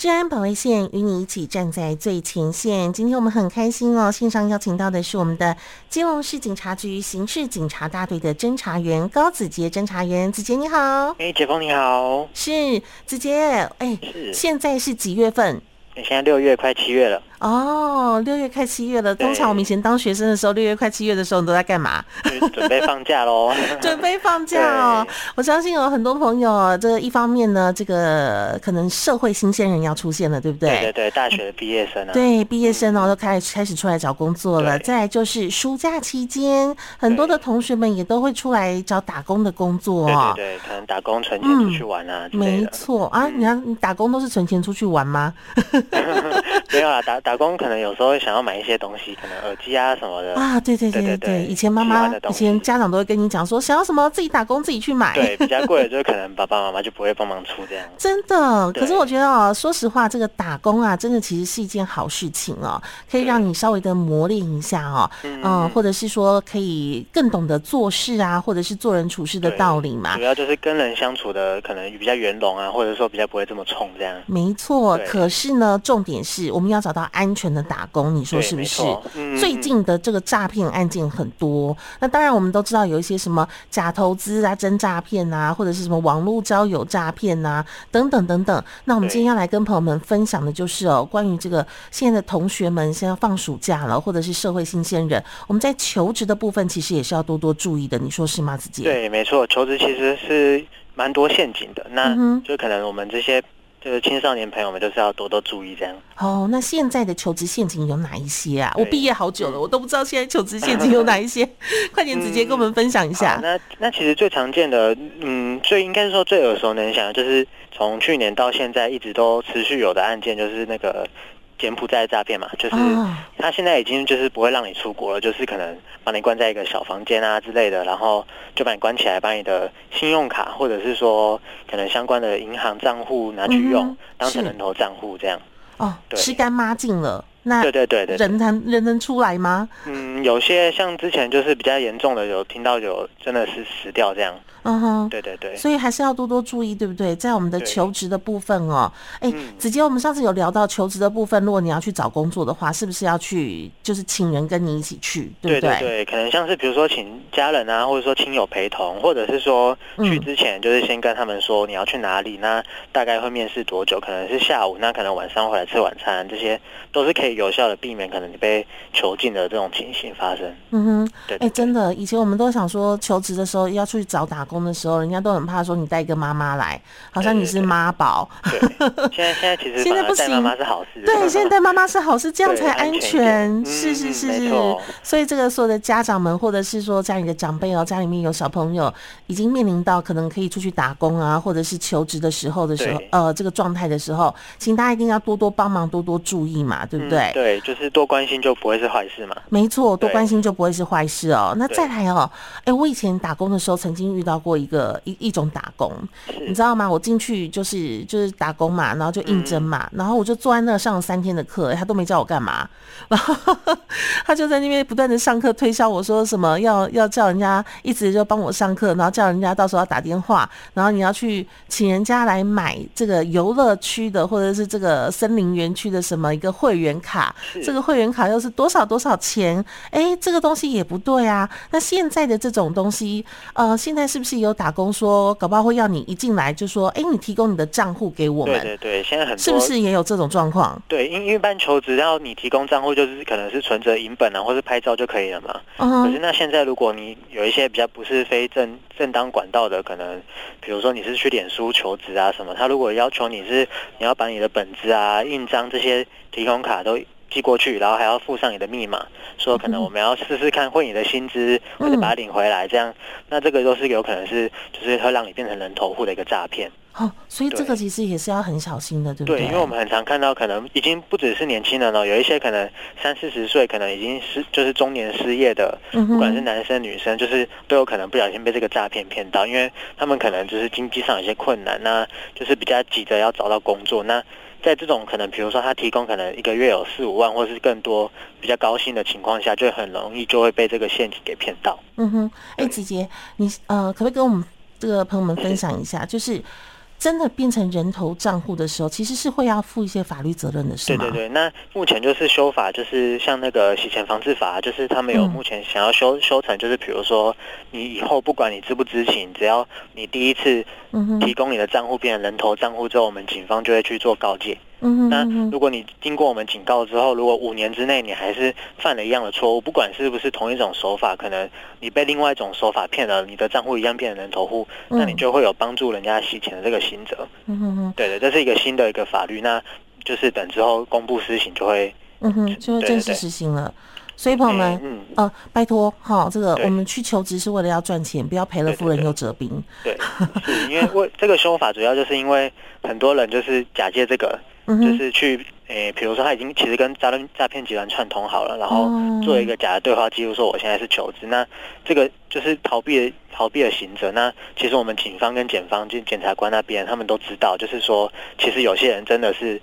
治安保卫线与你一起站在最前线。今天我们很开心哦，线上邀请到的是我们的基隆市警察局刑事警察大队的侦查员高子杰侦查员，子杰你好。哎，解峰你好。是子杰，哎，是现在是几月份？现在六月快七月了。哦，六月快七月了。通常我们以前当学生的时候，六月快七月的时候，你都在干嘛？准备放假喽。准备放假 哦。我相信有很多朋友，这一方面呢，这个可能社会新鲜人要出现了，对不对？对对对，大学的毕业生啊。对，毕业生哦，都开始开始出来找工作了。再来就是暑假期间，很多的同学们也都会出来找打工的工作哦。对对对，可能打工存钱出去玩啊。没错啊，你看你打工都是存钱出去玩吗？没有啦，打打工可能有时候会想要买一些东西，可能耳机啊什么的啊。对对对对对，以前妈妈、以前家长都会跟你讲说，想要什么自己打工自己去买。对，比较贵的就可能爸爸妈妈就不会帮忙出这样。真的，可是我觉得哦，说实话，这个打工啊，真的其实是一件好事情哦，可以让你稍微的磨练一下哦，嗯，或者是说可以更懂得做事啊，或者是做人处事的道理嘛。主要就是跟人相处的可能比较圆融啊，或者说比较不会这么冲这样。没错，可是呢，重点是我们要找到安全的打工，你说是不是？嗯、最近的这个诈骗案件很多，那当然我们都知道有一些什么假投资啊、真诈骗啊，或者是什么网络交友诈骗啊，等等等等。那我们今天要来跟朋友们分享的就是哦，关于这个现在的同学们现在放暑假了，或者是社会新鲜人，我们在求职的部分其实也是要多多注意的，你说是吗，子杰？对，没错，求职其实是蛮多陷阱的，那就可能我们这些。就是青少年朋友们，就是要多多注意这样。哦，那现在的求职陷阱有哪一些啊？我毕业好久了，我都不知道现在求职陷阱有哪一些。快点直接跟我们分享一下。嗯、那那其实最常见的，嗯，最应该是说最耳熟能详的，就是从去年到现在一直都持续有的案件，就是那个。柬埔寨诈骗嘛，就是他现在已经就是不会让你出国了，就是可能把你关在一个小房间啊之类的，然后就把你关起来，把你的信用卡或者是说可能相关的银行账户拿去用，当成人头账户这样。哦，吃干抹净了。那对对对对，人能人能出来吗？嗯，有些像之前就是比较严重的，有听到有真的是死掉这样。嗯哼，对对对，所以还是要多多注意，对不对？在我们的求职的部分哦，哎，子杰，我们上次有聊到求职的部分，如果你要去找工作的话，是不是要去就是请人跟你一起去，对不对？对对对，可能像是比如说请家人啊，或者说亲友陪同，或者是说去之前就是先跟他们说你要去哪里，那大概会面试多久？可能是下午，那可能晚上回来吃晚餐，这些都是可以有效的避免可能你被囚禁的这种情形发生。嗯哼，对，哎，真的，以前我们都想说求职的时候要出去找打工的时候，人家都很怕说你带一个妈妈来，好像你是妈宝。对，现在现在其实现在不行，带妈妈是好事。对，现在带妈妈是好事，这样才安全。是是是是，所以这个所有的家长们，或者是说家里的长辈哦，家里面有小朋友，已经面临到可能可以出去打工啊，或者是求职的时候的时候，呃，这个状态的时候，请大家一定要多多帮忙，多多注意嘛，对不对？对，就是多关心就不会是坏事嘛。没错，多关心就不会是坏事哦。那再来哦，哎，我以前打工的时候曾经遇到过一个一。一种打工，你知道吗？我进去就是就是打工嘛，然后就应征嘛，然后我就坐在那上了三天的课，他都没叫我干嘛，然后他就在那边不断的上课推销我说什么要要叫人家一直就帮我上课，然后叫人家到时候要打电话，然后你要去请人家来买这个游乐区的或者是这个森林园区的什么一个会员卡，这个会员卡又是多少多少钱？哎，这个东西也不对啊。那现在的这种东西，呃，现在是不是有打工说？搞不好会要你一进来就说，哎，你提供你的账户给我们。对对对，现在很多是不是也有这种状况？对，因一般求职要你提供账户，就是可能是存折、银本啊，或是拍照就可以了嘛。嗯、uh。可是那现在如果你有一些比较不是非正正当管道的，可能比如说你是去脸书求职啊什么，他如果要求你是你要把你的本子啊、印章这些提供卡都。寄过去，然后还要附上你的密码，说可能我们要试试看汇你的薪资，或者把它领回来，这样，那这个都是有可能是，就是会让你变成人头户的一个诈骗。哦，所以这个其实也是要很小心的，对不对？对，因为我们很常看到，可能已经不只是年轻人了，有一些可能三四十岁，可能已经是就是中年失业的，不管是男生女生，就是都有可能不小心被这个诈骗骗到，因为他们可能就是经济上有些困难，那就是比较急着要找到工作，那。在这种可能，比如说他提供可能一个月有四五万，或是更多比较高薪的情况下，就很容易就会被这个陷阱给骗到。嗯哼，哎、欸，子杰，你呃，可不可以跟我们这个朋友们分享一下，就是真的变成人头账户的时候，其实是会要负一些法律责任的，是吗？对对对。那目前就是修法，就是像那个洗钱防治法，就是他们有目前想要修、嗯、修成，就是比如说你以后不管你知不知情，只要你第一次提供你的账户变成人头账户之后，我们警方就会去做告诫。嗯，那如果你经过我们警告之后，如果五年之内你还是犯了一样的错误，不管是不是同一种手法，可能你被另外一种手法骗了，你的账户一样变成人头户，那你就会有帮助人家洗钱的这个刑责。嗯哼哼，对对，这是一个新的一个法律，那就是等之后公布施行就会，嗯哼，就会正式实行了。所以朋友们，嗯，呃，拜托哈，这个我们去求职是为了要赚钱，不要赔了夫人又折兵。对，是因为为这个修法主要就是因为很多人就是假借这个。就是去诶、欸，比如说他已经其实跟诈骗诈骗集团串通好了，然后做一个假的对话记录，说我现在是求职，那这个就是逃避逃避的行者。那其实我们警方跟检方，就检察官那边，他们都知道，就是说其实有些人真的是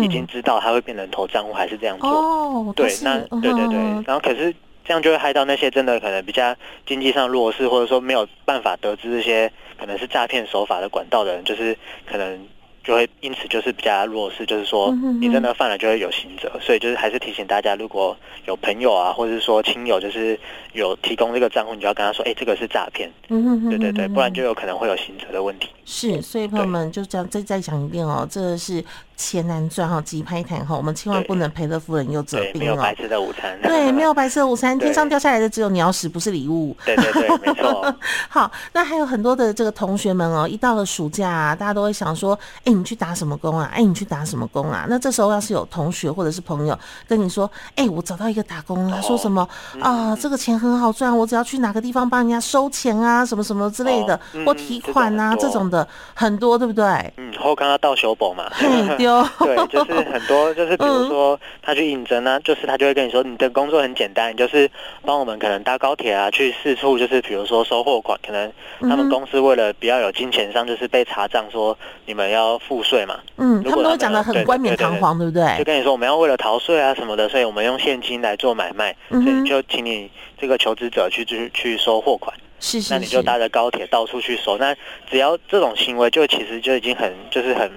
已经知道他会变人头账户，还是这样做。哦，对，那对对对，然后可是这样就会害到那些真的可能比较经济上弱势，或者说没有办法得知这些可能是诈骗手法的管道的人，就是可能。就会因此就是比较弱势，就是说你真的犯了就会有刑责，所以就是还是提醒大家，如果有朋友啊，或者是说亲友，就是有提供这个账户，你就要跟他说，哎，这个是诈骗，对对对，不然就有可能会有刑责的问题。是，所以朋友们就这样再再讲一遍哦，这个是。钱难赚哈，急拍谈哈，我们千万不能赔了夫人又折兵哦。没有白吃的午餐。对，没有白吃的午餐，天上掉下来的只有鸟屎，不是礼物。对对对，没错。好，那还有很多的这个同学们哦，一到了暑假啊，大家都会想说，哎、欸，你去打什么工啊？哎、欸，你去打什么工啊？那这时候要是有同学或者是朋友跟你说，哎、欸，我找到一个打工，他说什么、哦、啊？这个钱很好赚，我只要去哪个地方帮人家收钱啊，什么什么之类的，哦、或提款啊，这种，这种的很多，对不对？嗯，我刚刚到修补嘛。丢。对，就是。很多，就是比如说他去应征呢，就是他就会跟你说，你的工作很简单，就是帮我们可能搭高铁啊，去四处，就是比如说收货款，可能他们公司为了比较有金钱上就是被查账，说你们要付税嘛。嗯，他们都讲的很冠冕堂皇，对不对？就跟你说我们要为了逃税啊什么的，所以我们用现金来做买卖，所以就请你这个求职者去去去收货款。是是，那你就搭着高铁到处去收，那只要这种行为，就其实就已经很就是很。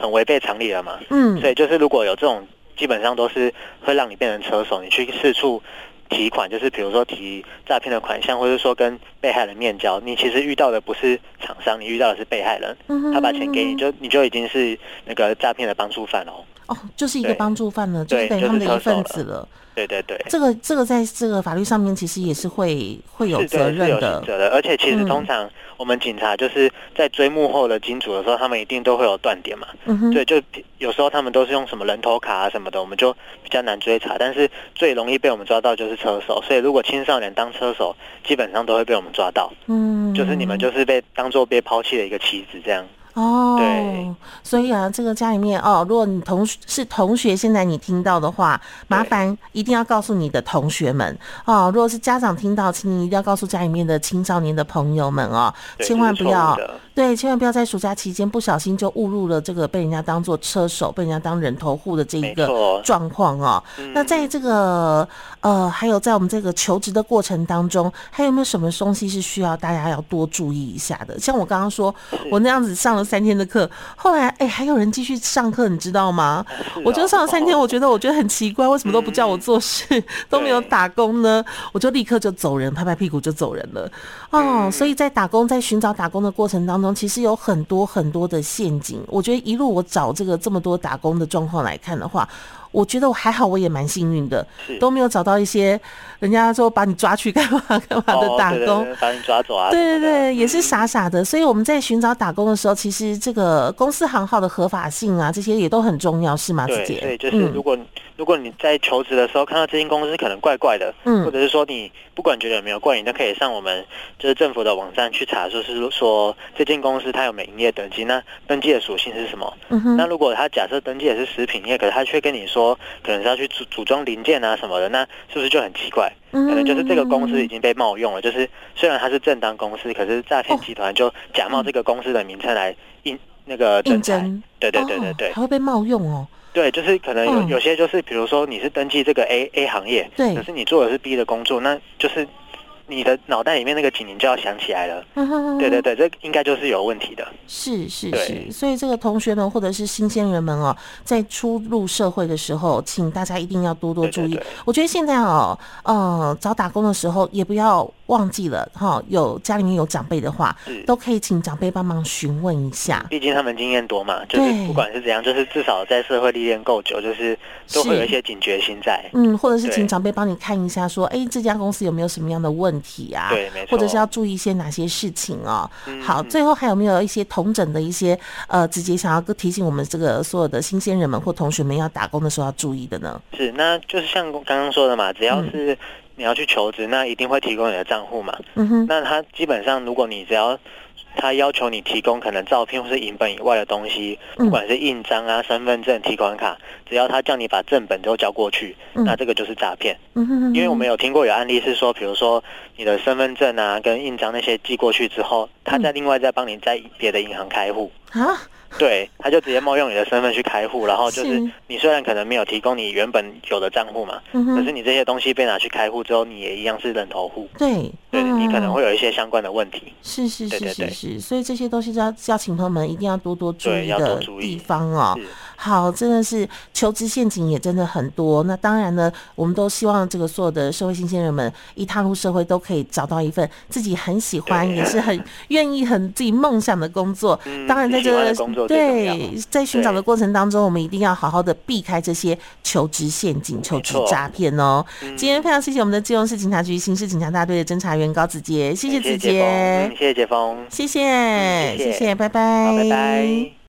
很违背常理了嘛？嗯，所以就是如果有这种，基本上都是会让你变成车手，你去四处提款，就是比如说提诈骗的款项，或者说跟被害人面交，你其实遇到的不是厂商，你遇到的是被害人，他把钱给你就你就已经是那个诈骗的帮助犯了。哦，就是一个帮助犯了，就是等于他们的一份子了。对对对，这个这个在这个法律上面其实也是会会有责任的。而且其实通常我们警察就是在追幕后的金主的时候，他们一定都会有断点嘛。嗯哼。对，就有时候他们都是用什么人头卡啊什么的，我们就比较难追查。但是最容易被我们抓到就是车手，所以如果青少年当车手，基本上都会被我们抓到。嗯。就是你们就是被当做被抛弃的一个棋子这样。哦，对，所以啊，这个家里面哦，如果你同是同学，现在你听到的话，麻烦一定要告诉你的同学们哦。如果是家长听到，请你一定要告诉家里面的青少年的朋友们哦，千万不要。对，千万不要在暑假期间不小心就误入了这个被人家当做车手、被人家当人头户的这一个状况哦。那在这个呃，还有在我们这个求职的过程当中，还有没有什么东西是需要大家要多注意一下的？像我刚刚说，我那样子上了三天的课，后来哎，还有人继续上课，你知道吗？我就上了三天，我觉得我觉得很奇怪，为什么都不叫我做事，都没有打工呢？我就立刻就走人，拍拍屁股就走人了。哦，所以在打工，在寻找打工的过程当中。其实有很多很多的陷阱，我觉得一路我找这个这么多打工的状况来看的话。我觉得我还好，我也蛮幸运的，都没有找到一些人家说把你抓去干嘛 干嘛的打工，把你抓走啊。对对对，也是傻傻的。所以我们在寻找打工的时候，其实这个公司行号的合法性啊，这些也都很重要，是吗？子杰？对，就是如果如果你在求职的时候看到这间公司可能怪怪的，嗯，或者是说你不管觉得有没有怪，你都可以上我们就是政府的网站去查，就是说这间公司它有没有营业登记，那登记的属性是什么？嗯哼。那如果他假设登记的是食品业，可是他却跟你说。说可能是要去组组装零件啊什么的，那是不是就很奇怪？可能就是这个公司已经被冒用了。就是虽然它是正当公司，可是诈骗集团就假冒这个公司的名称来印那个征才。对对对对对，还会被冒用哦。对，就是可能有有些就是比如说你是登记这个 A A 行业，对，可是你做的是 B 的工作，那就是你的脑袋里面那个警铃就要响起来了。对对对，这应该就是有问题的。是是是，所以这个同学们或者是新鲜人们哦，在初入社会的时候，请大家一定要多多注意。对对对，我觉得现在哦，呃，找打工的时候也不要忘记了哈，有家里面有长辈的话，都可以请长辈帮忙询问一下。毕竟他们经验多嘛，就是不管是怎样，就是至少在社会历练够久，就是都会有一些警觉心在。嗯，或者是请长辈帮你看一下，说，哎，这家公司有没有什么样的问题啊？对，没错。或者是要注意一些哪些事情哦？好，最后还有没有一些同诊的一些呃，直接想要提醒我们这个所有的新鲜人们或同学们要打工的时候要注意的呢？是，那就是像刚刚说的嘛，只要是你要去求职，那一定会提供你的账户嘛。嗯哼。那他基本上，如果你只要他要求你提供可能照片或是影本以外的东西，不管是印章啊、身份证、提款卡，只要他叫你把正本都交过去，那这个就是诈骗。嗯因为我们有听过有案例是说，比如说你的身份证啊跟印章那些寄过去之后，他再另外再帮你在别的银行开户啊。对，他就直接冒用你的身份去开户，然后就是你虽然可能没有提供你原本有的账户嘛，是可是你这些东西被拿去开户之后，你也一样是人头户。对，对，你可能会有一些相关的问题。是是是是是，所以这些东西要要请朋友们一定要多多注意的地方哦。好，真的是求职陷阱也真的很多。那当然呢，我们都希望这个所有的社会新鲜人们一踏入社会都可以找到一份自己很喜欢，也是很 愿意、很自己梦想的工作。当然，在这个对在寻找的过程当中，我们一定要好好的避开这些求职陷阱、求职诈骗哦。今天非常谢谢我们的基隆市警察局刑事警察大队的侦查员高子杰，谢谢子杰，谢谢杰峰，谢谢谢谢，拜拜，拜拜。